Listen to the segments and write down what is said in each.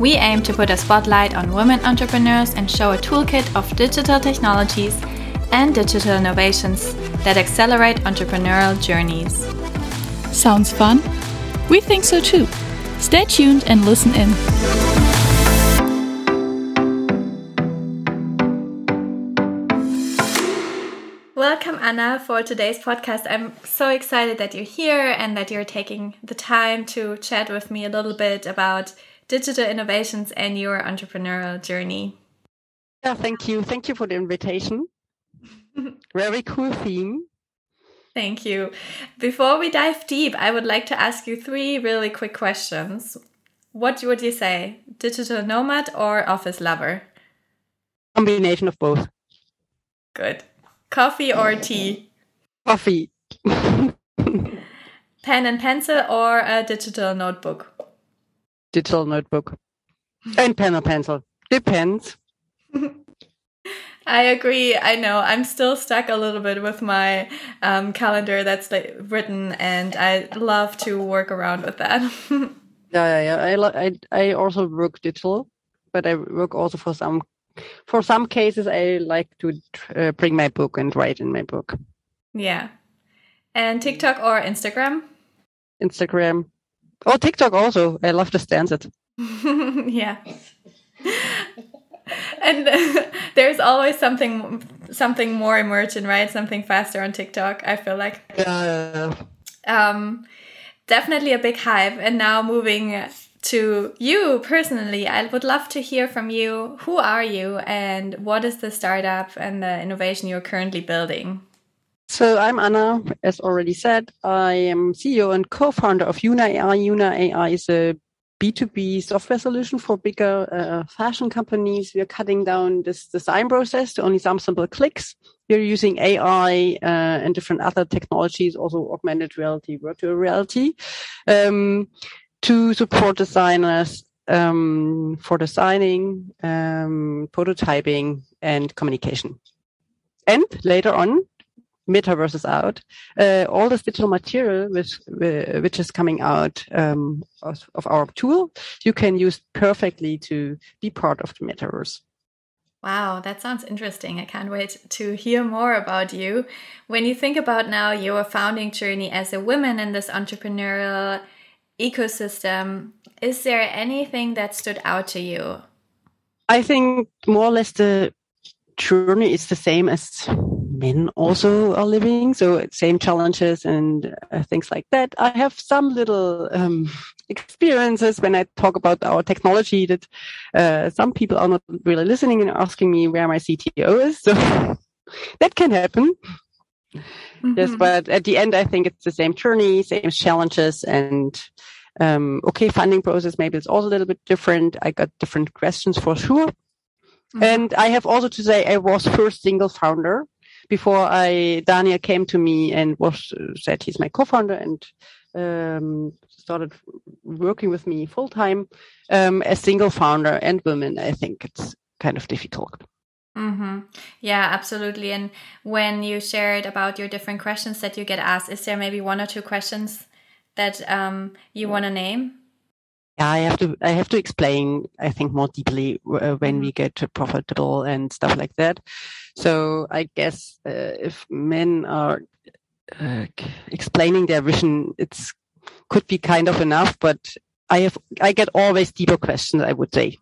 We aim to put a spotlight on women entrepreneurs and show a toolkit of digital technologies and digital innovations that accelerate entrepreneurial journeys. Sounds fun? We think so too. Stay tuned and listen in. Welcome, Anna, for today's podcast. I'm so excited that you're here and that you're taking the time to chat with me a little bit about digital innovations and your entrepreneurial journey. Yeah, thank you. Thank you for the invitation. Very cool theme. Thank you. Before we dive deep, I would like to ask you three really quick questions. What would you say? Digital nomad or office lover? Combination of both. Good. Coffee or tea? Coffee. Pen and pencil or a digital notebook? Digital notebook. And pen or pencil. Depends. I agree. I know. I'm still stuck a little bit with my um, calendar that's like written, and I love to work around with that. yeah, yeah, yeah. I, I, I also work digital, but I work also for some for some cases, I like to uh, bring my book and write in my book. Yeah. And TikTok or Instagram? Instagram. Oh, TikTok also. I love to dance it. yeah. and uh, there's always something something more emergent, right? Something faster on TikTok. I feel like. Yeah. Um, definitely a big hype, and now moving to you personally, I would love to hear from you. Who are you and what is the startup and the innovation you're currently building? So I'm Anna, as already said. I am CEO and co-founder of Yuna AI. Yuna AI is a B2B software solution for bigger uh, fashion companies. We are cutting down this design process to only some simple clicks. We're using AI uh, and different other technologies, also augmented reality, virtual reality. Um, to support designers um, for designing, um, prototyping, and communication. And later on, metaverse is out. Uh, all this digital material which uh, which is coming out um, of, of, our tool, you can use perfectly to be part of the metaverse. Wow, that sounds interesting. I can't wait to hear more about you. When you think about now your founding journey as a woman in this entrepreneurial ecosystem, is there anything that stood out to you? I think more or less the journey is the same as men also are living. So same challenges and uh, things like that. I have some little um, experiences when I talk about our technology that uh, some people are not really listening and asking me where my CTO is. So that can happen. Mm-hmm. Yes, but at the end, I think it's the same journey, same challenges, and um, okay, funding process maybe it's also a little bit different. I got different questions for sure. Mm-hmm. And I have also to say I was first single founder before I Daniel came to me and was said he's my co-founder and um, started working with me full time um, as single founder and women. I think it's kind of difficult. Mm-hmm. Yeah, absolutely. And when you shared about your different questions that you get asked, is there maybe one or two questions that um, you want to name? Yeah, I have to. I have to explain. I think more deeply uh, when we mm-hmm. get to profitable and stuff like that. So I guess uh, if men are uh, explaining their vision, it's could be kind of enough. But I have. I get always deeper questions. I would say.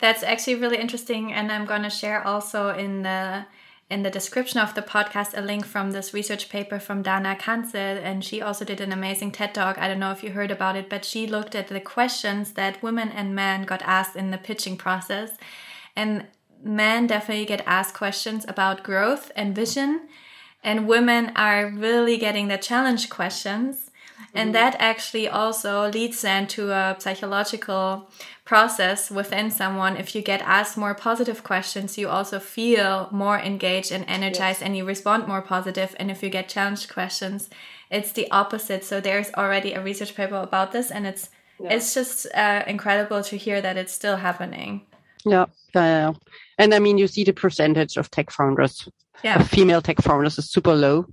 That's actually really interesting, and I'm going to share also in the in the description of the podcast a link from this research paper from Dana Kanze, and she also did an amazing TED talk. I don't know if you heard about it, but she looked at the questions that women and men got asked in the pitching process, and men definitely get asked questions about growth and vision, and women are really getting the challenge questions. And mm-hmm. that actually also leads then to a psychological process within someone. If you get asked more positive questions, you also feel more engaged and energized yes. and you respond more positive. And if you get challenged questions, it's the opposite. So there's already a research paper about this and it's yeah. it's just uh, incredible to hear that it's still happening. Yeah, yeah, yeah. And I mean, you see the percentage of tech founders, yeah. female tech founders is super low.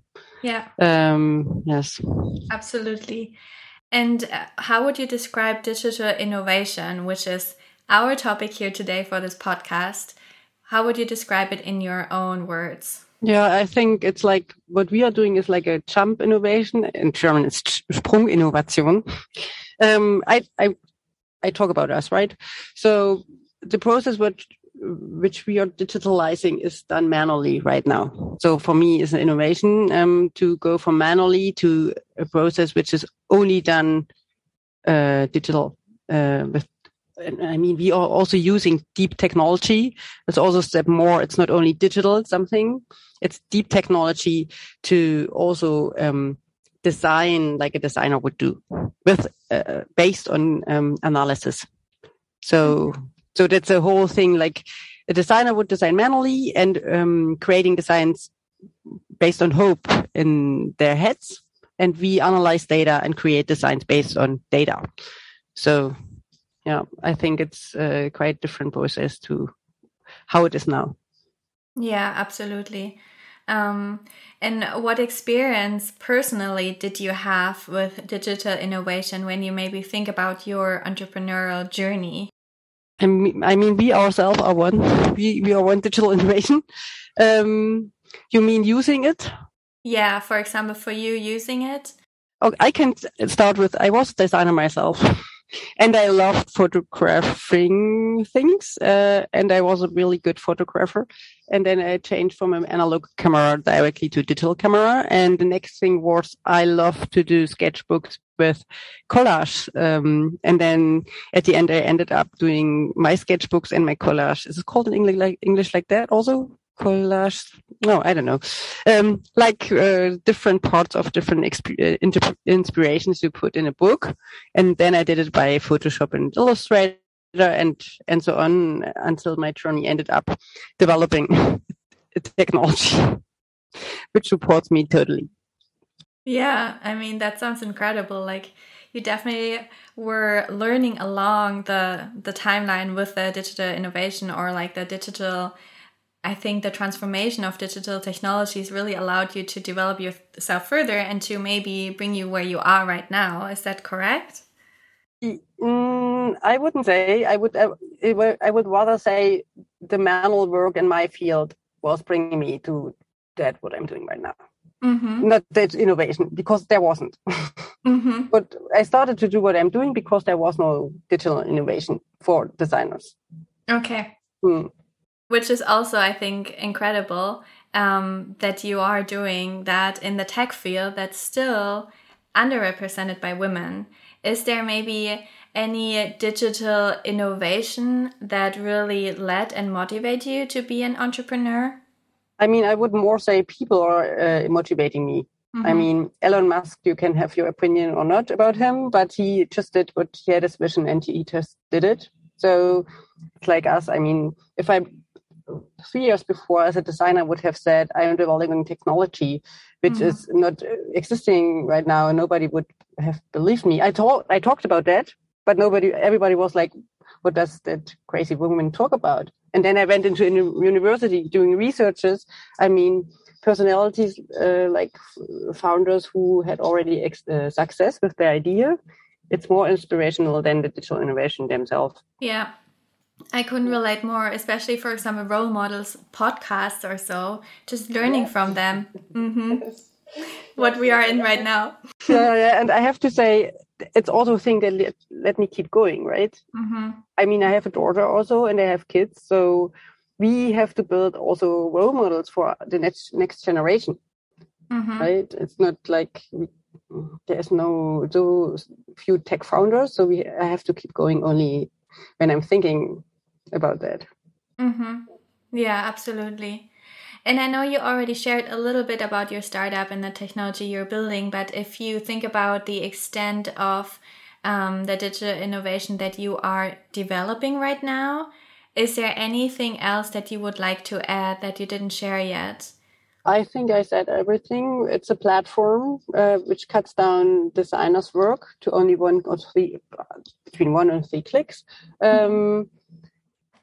Yeah. Um, yes. Absolutely. And uh, how would you describe digital innovation, which is our topic here today for this podcast? How would you describe it in your own words? Yeah, I think it's like what we are doing is like a jump innovation. In German, it's Sprunginnovation. Um, I, I, I talk about us, right? So the process which which we are digitalizing is done manually right now. So for me, it's an innovation um, to go from manually to a process which is only done uh, digital. Uh, with, I mean, we are also using deep technology. It's also a step more. It's not only digital something; it's deep technology to also um, design like a designer would do with uh, based on um, analysis. So so that's a whole thing. Like a designer would design manually and um, creating designs based on hope in their heads, and we analyze data and create designs based on data. So yeah, I think it's a quite different process to how it is now. Yeah, absolutely. Um, and what experience personally did you have with digital innovation when you maybe think about your entrepreneurial journey? I mean, I mean we ourselves are one. We, we are one digital innovation. Um, you mean using it? Yeah, for example, for you using it? Okay, I can start with I was a designer myself and I loved photographing things. Uh, and I was a really good photographer. And then I changed from an analog camera directly to digital camera. And the next thing was I love to do sketchbooks with collage. Um, and then at the end, I ended up doing my sketchbooks and my collage. Is it called in English like, English like that also? Collage? No i don't know. Um, like uh, different parts of different uh, inspirations you put in a book. And then i did it by photoshop and illustrator and and so on until my journey ended up developing technology which supports me totally. Yeah i mean that sounds incredible. Like you definitely were learning along the the timeline with the digital innovation or like the digital I think the transformation of digital technologies really allowed you to develop yourself further and to maybe bring you where you are right now. Is that correct? Mm, I wouldn't say. I would. I would rather say the manual work in my field was bringing me to that what I'm doing right now. Mm-hmm. Not that innovation because there wasn't. mm-hmm. But I started to do what I'm doing because there was no digital innovation for designers. Okay. Mm which is also, I think, incredible um, that you are doing that in the tech field that's still underrepresented by women. Is there maybe any digital innovation that really led and motivated you to be an entrepreneur? I mean, I would more say people are uh, motivating me. Mm-hmm. I mean, Elon Musk, you can have your opinion or not about him, but he just did what he had his vision and he just did it. So it's like us. I mean, if I three years before as a designer would have said i am developing technology which mm-hmm. is not existing right now and nobody would have believed me. I talked i talked about that but nobody everybody was like what does that crazy woman talk about? And then i went into university doing researches. I mean personalities uh, like founders who had already ex- uh, success with their idea it's more inspirational than the digital innovation themselves. Yeah I couldn't relate more, especially for example, role models, podcasts or so, just learning from them. Mm-hmm. What we are in right now. yeah, yeah, and I have to say, it's also a thing that let, let me keep going, right? Mm-hmm. I mean, I have a daughter also, and I have kids, so we have to build also role models for the next next generation, mm-hmm. right? It's not like we, there's no so few tech founders, so we I have to keep going only when I'm thinking about that. Mm-hmm. Yeah, absolutely. And I know you already shared a little bit about your startup and the technology you're building, but if you think about the extent of um, the digital innovation that you are developing right now, is there anything else that you would like to add that you didn't share yet? I think I said everything. It's a platform uh, which cuts down designers' work to only one or three, between one and three clicks. Um,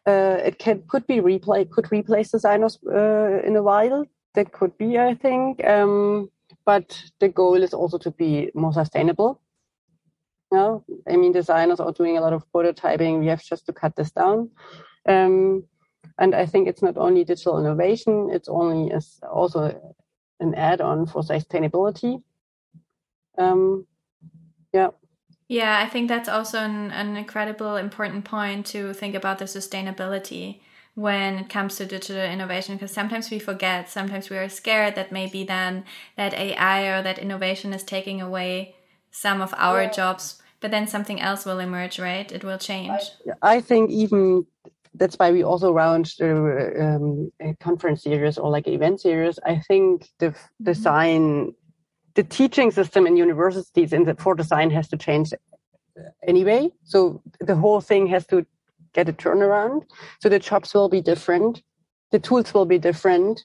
uh, it can could be replay could replace designers uh, in a while. That could be, I think. Um, but the goal is also to be more sustainable. No, I mean designers are doing a lot of prototyping. We have just to cut this down. Um, and I think it's not only digital innovation; it's only as also an add-on for sustainability. Um, yeah. Yeah, I think that's also an, an incredible important point to think about the sustainability when it comes to digital innovation because sometimes we forget sometimes we are scared that maybe then that ai or that innovation is taking away some of our yeah. jobs but then something else will emerge right it will change i, I think even that's why we also round the um, conference series or like event series. I think the design, the teaching system in universities in the, for design has to change anyway. So the whole thing has to get a turnaround. So the jobs will be different, the tools will be different,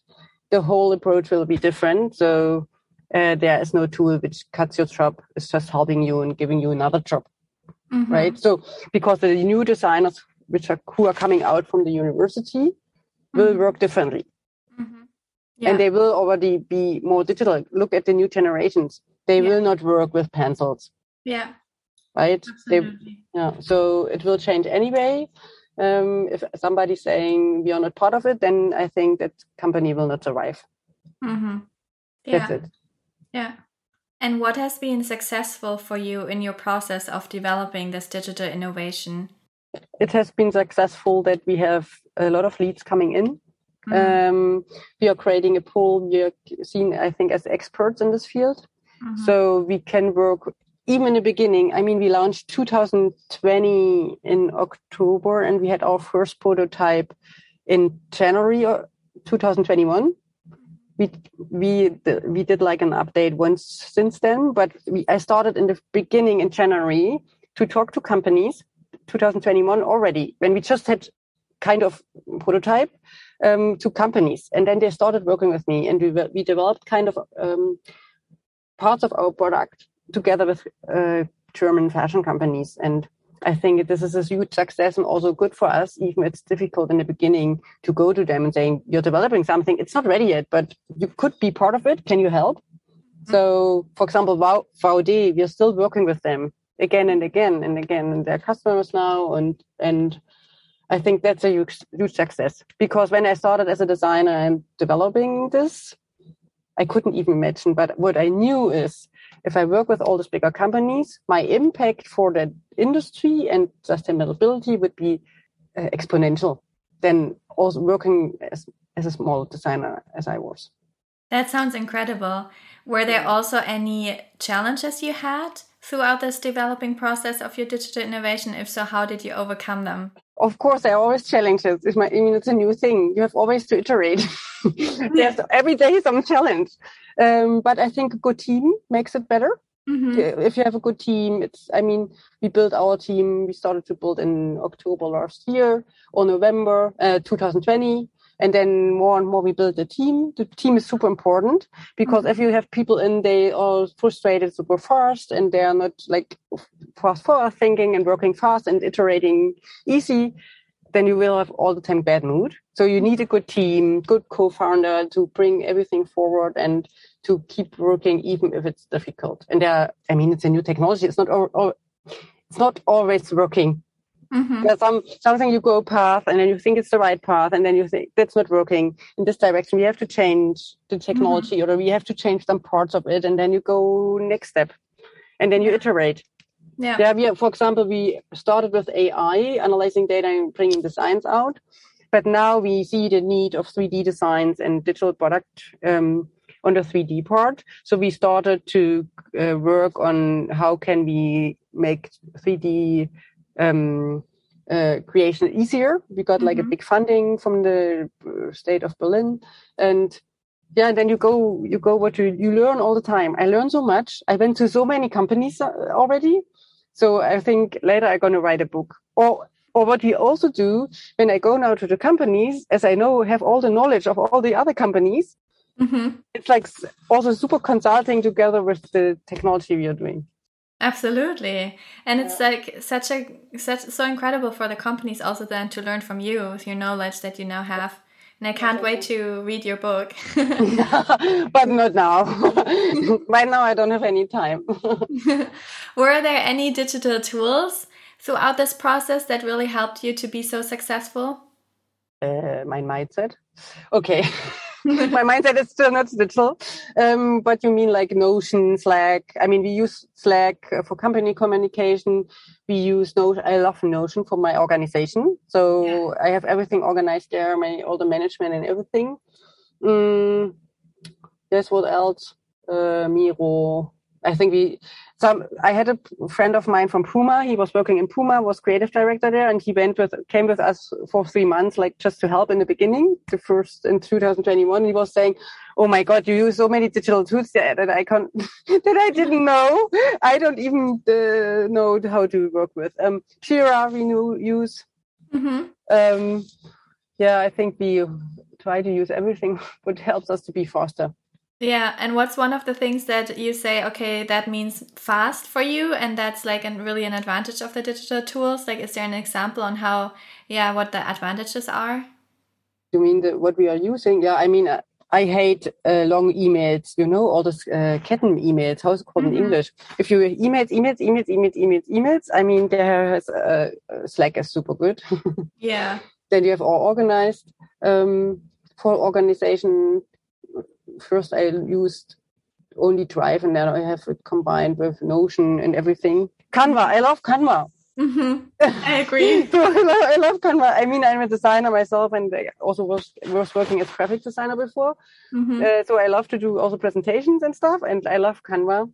the whole approach will be different. So uh, there is no tool which cuts your job; it's just helping you and giving you another job. Mm-hmm. Right. So because the new designers which are who are coming out from the university mm-hmm. will work differently. Yeah. And they will already be more digital. Look at the new generations. They yeah. will not work with pencils. Yeah. Right? Absolutely. They, yeah. So it will change anyway. Um, if somebody's saying we are not part of it, then I think that company will not survive. Mm-hmm. Yeah. That's it. Yeah. And what has been successful for you in your process of developing this digital innovation? it has been successful that we have a lot of leads coming in. Mm-hmm. Um, we are creating a pool. We are seen, I think, as experts in this field. Mm-hmm. So we can work even in the beginning. I mean, we launched 2020 in October and we had our first prototype in January 2021. We we we did like an update once since then, but we, I started in the beginning in January to talk to companies 2021 already when we just had kind of prototype um, to companies. And then they started working with me and we, we developed kind of um, parts of our product together with uh, german fashion companies. And i think this is a huge success and also good for us even it's difficult in the beginning to go to them and saying you're developing something. It's not ready yet but you could be part of it. Can you help? Mm-hmm. so for example VD, we're still working with them again and again and again and their customers now and and I think that's a huge, huge success because when I started as a designer and developing this, I couldn't even imagine. But what I knew is if I work with all these bigger companies, my impact for the industry and sustainability would be uh, exponential than also working as, as a small designer as I was. That sounds incredible. Were there also any challenges you had throughout this developing process of your digital innovation? If so, how did you overcome them? Of course, there are always challenges. It's my, I mean, it's a new thing. You have always to iterate. There's every day some challenge. Um, but I think a good team makes it better. Mm-hmm. If you have a good team, it's, I mean, we built our team, we started to build in October last year or November uh, 2020 and then more and more we build a team. The team is super important because mm-hmm. if you have people in, they are frustrated super fast and they are not like fast forward thinking and working fast and iterating easy, then you will have all the time bad mood. So you need a good team, good co-founder to bring everything forward and to keep working even if it's difficult. And there, I mean, it's a new technology. It's not all, all it's not always working Mm-hmm. There's some something you go path and then you think it's the right path and then you think that's not working in this direction. We have to change the technology mm-hmm. or we have to change some parts of it and then you go next step and then you iterate. Yeah. yeah. We, for example, we started with AI analyzing data and bringing designs out, but now we see the need of 3D designs and digital product um, on the 3D part. So we started to uh, work on how can we make 3D um, uh, creation easier. We got like Mhm. a big funding from the uh, state of Berlin, and yeah, then you go, you go what you you learn all the time. I learn so much. I went to so many companies uh, already, so I think later I'm gonna write a book. Or or what we also do when I go now to the companies, as I know have all the knowledge of all the other companies, Mhm. it's like also super consulting together with the technology we are doing. Absolutely. And it's like such a such so incredible for the companies also then to learn from you with your knowledge that you now have. And I can't wait to read your book. but not now. right now, I don't have any time. Were there any digital tools throughout this process that really helped you to be so successful? uh, my mindset. Okay. my mindset is still not digital. Um, but you mean like Notion, Slack. I mean, we use Slack for company communication. We use Notion. I love Notion for my organization. So I have everything organized there, my, all the management and everything. Mm, yes, what else? Uh, Miro. I think we, some, I had a friend of mine from Puma. He was working in Puma, was creative director there, and he went with, came with us for three months, like just to help in the beginning, the first in 2021. He was saying, Oh my God, you use so many digital tools that I can't, that I didn't know. I don't even uh, know how to work with. Um, Jira we knew, use. hmm Um, yeah, I think we try to use everything what helps us to be faster. Yeah, and what's one of the things that you say, okay, that means fast for you, and that's like an, really an advantage of the digital tools? Like, is there an example on how, yeah, what the advantages are? You mean the, what we are using? Yeah, I mean, uh, I hate uh, long emails, you know, all those uh, Ketten emails. How's it called Mhm. in English? If you emails, emails, emails, emails, emails, emails, I mean, there has, uh, uh, Slack is super good. Yeah. then you have all organized um, for organization. First, I used only Drive, and then I have it combined with Notion and everything. Canva, I love Canva. hmm I agree. so I love, I love Canva. I mean, I'm a designer myself, and I also was was working as graphic designer before. hmm Uh, so I love to do also presentations and stuff, and I love Canva.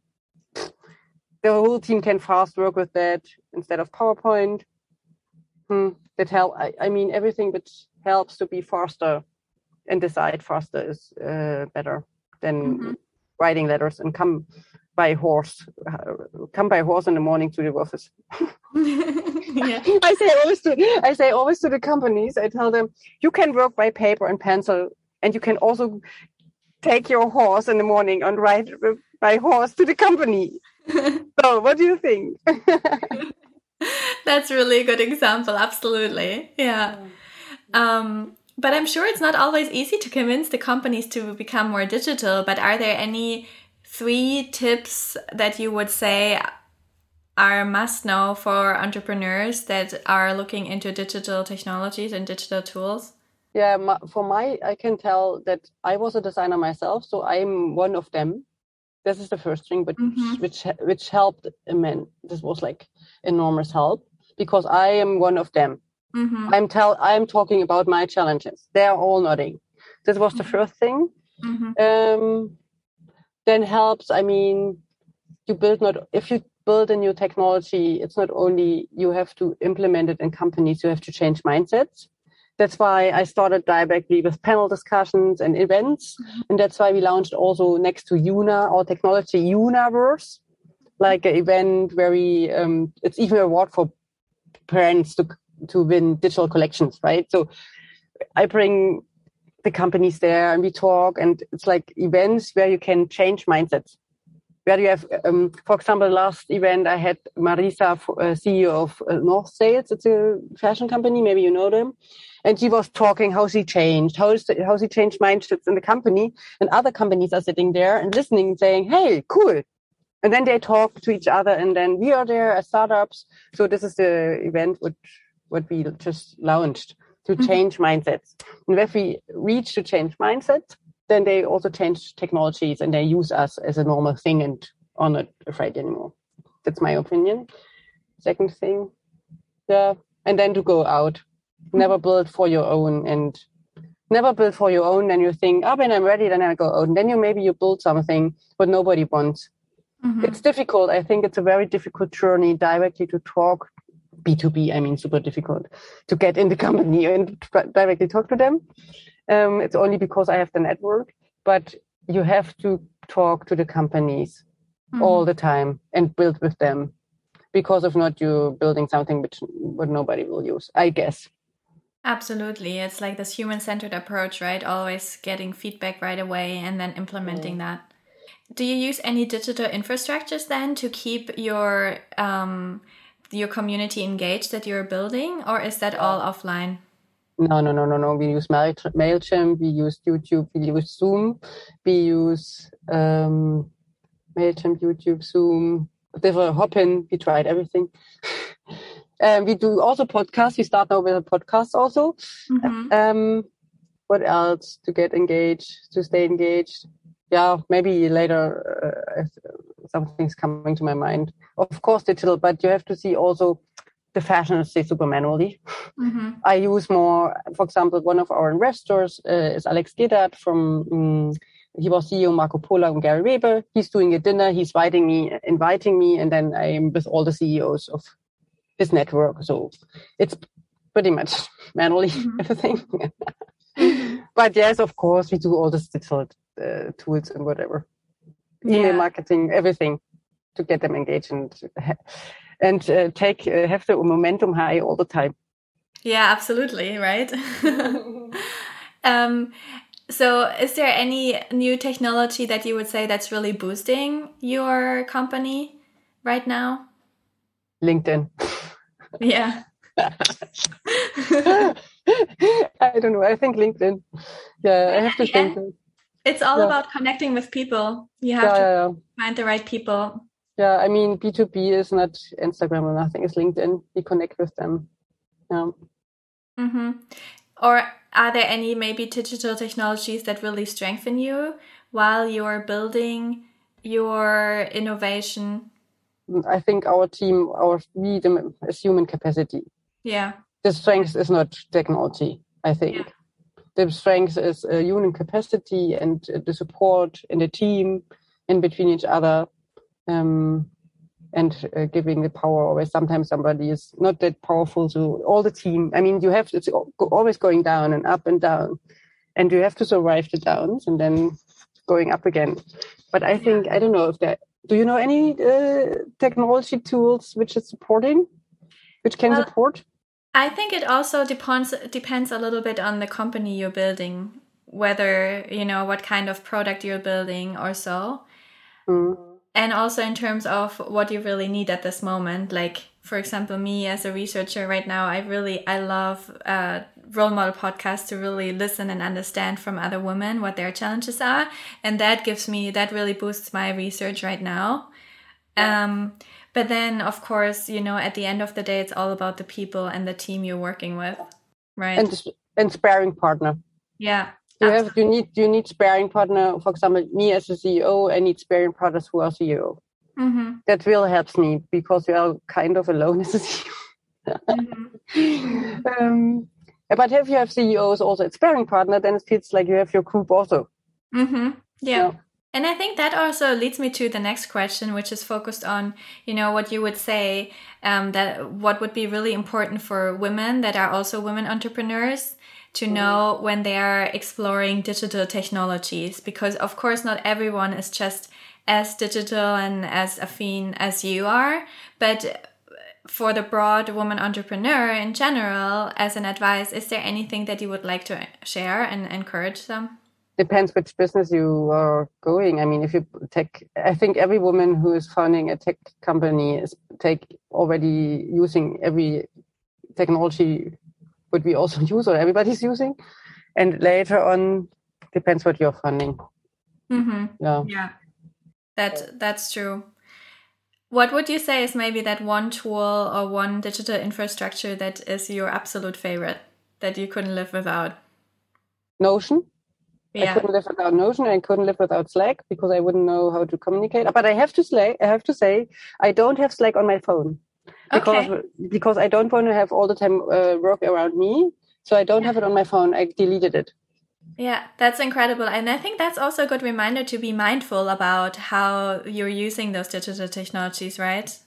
The whole team can fast work with that instead of PowerPoint. Hmm, that help. I, I mean, everything that helps to be faster and decide faster is uh, better than Mhm. writing letters and come by horse, uh, come by horse in the morning to the office. yeah. I say always to I say always to the companies. I tell them you can work by paper and pencil, and you can also take your horse in the morning and ride by horse to the company. So, what do you think? That's really a good example. Absolutely. Yeah. Um, but I'm sure it's not always easy to convince the companies to become more digital. But are there any three tips that you would say are must know for entrepreneurs that are looking into digital technologies and digital tools? yeah, for my, I can tell that I was a designer myself, so I'm one of them. This is the first thing, but Mhm. which which helped immensely. This was like enormous help because I am one of them. Mm-hmm. I'm tell I'm talking about my challenges. They're all nodding. This was the first thing. Mm-hmm. Um, then helps. I mean, you build not if you build a new technology, it's not only you have to implement it in companies. You have to change mindsets. That's why I started directly with panel discussions and events, and that's why we launched also next to Una our technology Universe, like an event where we um, it's even a award for parents to to win digital collections, right? So I bring the companies there and we talk and it's like events where you can change mindsets. Where you have, um, for example, last event I had Marisa, uh, CEO of uh, North Sails. It's a fashion company. Maybe you know them. And she was talking how she changed, how, is the, how she changed mindsets in the company. And other companies are sitting there and listening saying, Hey, cool. And then they talk to each other and then we are there as startups. So this is the event which, what we just launched to Mhm. change mindsets. And if we reach to change mindsets, then they also change technologies and they use us as a normal thing and are not afraid anymore. That's my opinion. Second thing, yeah, and then to go out. Never build for your own and never build for your own. Then you think, oh, when I'm ready, then I go out. And then you maybe you build something, but nobody wants. Mm-hmm. It's difficult. I think it's a very difficult journey directly to talk B2B, I mean, super difficult to get in the company and directly talk to them. Um, it's only because I have the network, but you have to talk to the companies mm-hmm. all the time and build with them because if not, you're building something which, which nobody will use, I guess. Absolutely. It's like this human centered approach, right? Always getting feedback right away and then implementing mm. that. Do you use any digital infrastructures then to keep your um, your community engaged that you're building, or is that all offline? No, no, no, no, no. We use Mail- Mailchimp, we use YouTube, we use Zoom, we use um, Mailchimp, YouTube, Zoom, whatever, Hopin. We tried everything. Um, we do also podcasts. We start now with a podcast also. Mm-hmm. Um, what else to get engaged, to stay engaged? Yeah, maybe later uh, something's coming to my mind. Of course, digital, but you have to see also the fashion is super manually. Mm-hmm. I use more, for example, one of our investors uh, is Alex Gedat from, um, he was CEO Marc O'Polo and Gerry Weber. He's doing a dinner. He's inviting me, inviting me, and then I'm with all the CEOs of his network. So it's pretty much manually mm-hmm. everything. but yes, of course, we do all the digital uh, tools and whatever, yeah. email marketing, everything to get them engaged and and uh, take uh, have the momentum high all the time. Yeah, absolutely, right. um, so, is there any new technology that you would say that's really boosting your company right now? LinkedIn. Yeah. I don't know. I think LinkedIn. Yeah, I have to think. It's all yeah. about connecting with people. You have yeah, to yeah, find the right people. Yeah, I mean, B2B is not Instagram or nothing. It's LinkedIn. You connect with them. Yeah. Mm-hmm. Or are there any maybe digital technologies that really strengthen you while you're building your innovation I think our team, our we is human capacity. Yeah. The strength is not technology. I think yeah. the strength is uh, human capacity and uh, the support in the team and between each other. Um, and uh, giving the power always sometimes somebody is not that powerful to all the team i mean you have to, it's always going down and up and down and you have to survive the downs and then going up again but i think i don't know if that do you know any uh, technology tools which is supporting, which can well, support? I think it also depends depends a little bit on the company you're building, whether you know what kind of product you're building or so, mm. and also in terms of what you really need at this moment. Like for example, me as a researcher right now, I really I love uh, role model podcasts to really listen and understand from other women what their challenges are and that gives me that really boosts my research right now yeah. um, but then of course you know at the end of the day it's all about the people and the team you're working with right and and sparring partner yeah you have you need you need sparring partner for example me as a ceo i need sparring partners who are ceo mm-hmm. that really helps me because you are kind of alone as a ceo mm-hmm. um, but if you have CEOs also as sparring partner, then it feels like you have your group also. Mm-hmm. Yeah. yeah. And I think that also leads me to the next question, which is focused on, you know, what you would say um, that what would be really important for women that are also women entrepreneurs to mm-hmm. know when they are exploring digital technologies, because of course not everyone is just as digital and as affine as you are, but for the broad woman entrepreneur in general, as an advice, is there anything that you would like to share and encourage them? Depends which business you are going. I mean, if you take, I think every woman who is founding a tech company is take already using every technology would we also use or everybody's using, and later on depends what you're funding. Mm-hmm. Yeah, yeah, that that's true. What would you say is maybe that one tool or one digital infrastructure that is your absolute favorite that you couldn't live without? Notion. Yeah. I couldn't live without Notion. I couldn't live without Slack because I wouldn't know how to communicate. But I have to Slack. I have to say, I don't have Slack on my phone because okay. because I don't want to have all the time uh, work around me. So I don't have it on my phone. I deleted it. Yeah, that's incredible. And I think that's also a good reminder to be mindful about how you're using those digital technologies, right?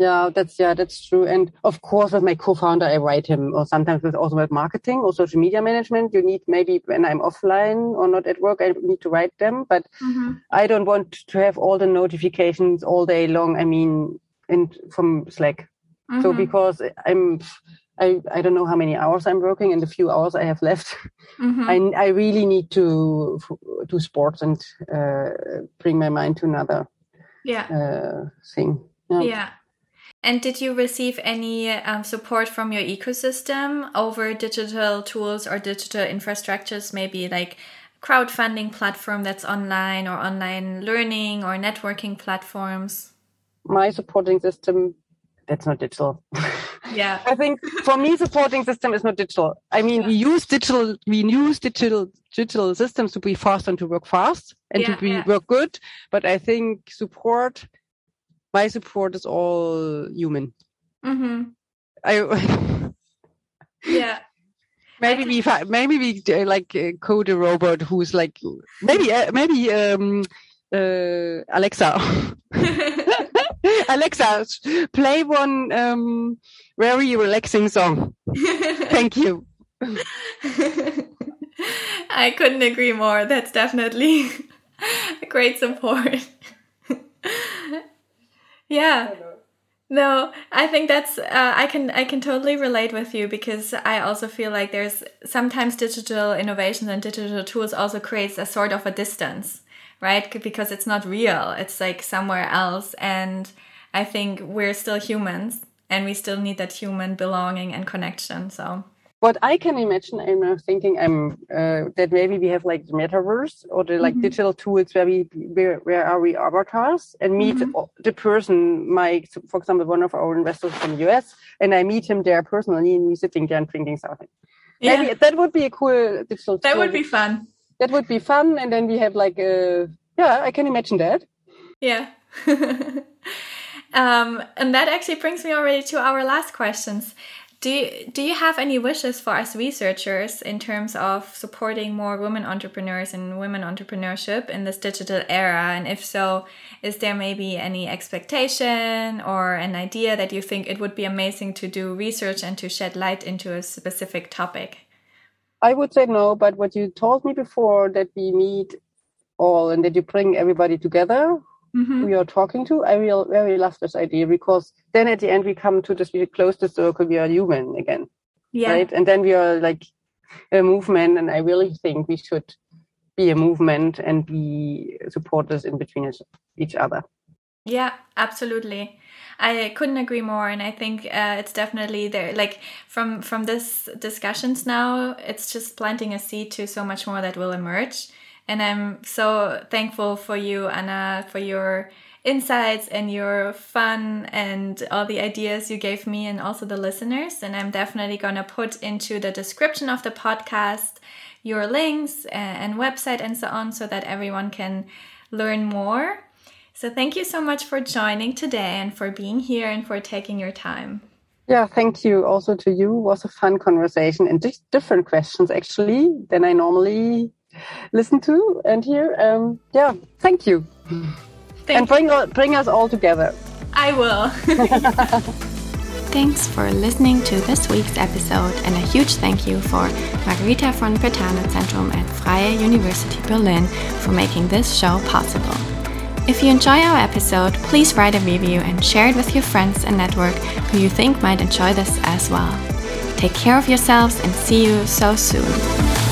Yeah, that's yeah, that's true. And of course, with my co-founder, I write him, or sometimes with also with marketing or social media management. You need maybe when I'm offline or not at work, I need to write them. But mm-hmm. I don't want to have all the notifications all day long. I mean, in from Slack. Mm-hmm. So because I'm, I I don't know how many hours I'm working and the few hours I have left. Mm-hmm. I I really need to do sports and uh, bring my mind to another yeah uh, thing. yeah. yeah. And did you receive any um, support from your ecosystem over digital tools or digital infrastructures, maybe like crowdfunding platform that's online or online learning or networking platforms? My supporting system, that's not digital. Yeah. I think for me, supporting system is not digital. I mean, yeah. we use digital, we use digital, digital systems to be fast and to work fast and yeah, to be yeah. work good. But I think support my support is all human. Mm-hmm. I yeah. Maybe we maybe we uh, like uh, code a robot who's like maybe uh, maybe um uh, Alexa. Alexa, play one um, very relaxing song. Thank you. I couldn't agree more. That's definitely a great support. Yeah. No, I think that's uh, I can I can totally relate with you because I also feel like there's sometimes digital innovations and digital tools also creates a sort of a distance, right? Because it's not real. It's like somewhere else and I think we're still humans and we still need that human belonging and connection. So what I can imagine, I'm thinking I'm uh, that maybe we have like the metaverse or the like mm-hmm. digital tools where we where, where are we avatars and meet mm-hmm. the person. My, for example, one of our investors from the US, and I meet him there personally, and we're sitting there and drinking something. Yeah. Maybe that would be a cool digital. That would be fun. That would be fun, and then we have like a yeah, I can imagine that. Yeah. um, and that actually brings me already to our last questions. Do you, do you have any wishes for us researchers in terms of supporting more women entrepreneurs and women entrepreneurship in this digital era? And if so, is there maybe any expectation or an idea that you think it would be amazing to do research and to shed light into a specific topic? I would say no, but what you told me before that we meet all and that you bring everybody together mm-hmm. we are talking to. I will very love this idea because then at the end we come to this, we close the circle, we are human again. Yeah. Right. And then we are like a movement. And I really think we should be a movement and be supporters in between each other. Yeah, absolutely. I couldn't agree more, and I think uh, it's definitely there. Like from from this discussions now, it's just planting a seed to so much more that will emerge. And I'm so thankful for you, Anna, for your insights and your fun and all the ideas you gave me and also the listeners. And I'm definitely going to put into the description of the podcast your links and website and so on so that everyone can learn more. So thank you so much for joining today and for being here and for taking your time. Yeah, thank you also to you. It was a fun conversation and just different questions actually than I normally listen to and hear. Um, yeah, thank you. Thank and bring, all, bring us all together. I will. Thanks for listening to this week's episode, and a huge thank you for Margarita von Zentrum at Freie University Berlin for making this show possible. If you enjoy our episode, please write a review and share it with your friends and network who you think might enjoy this as well. Take care of yourselves and see you so soon.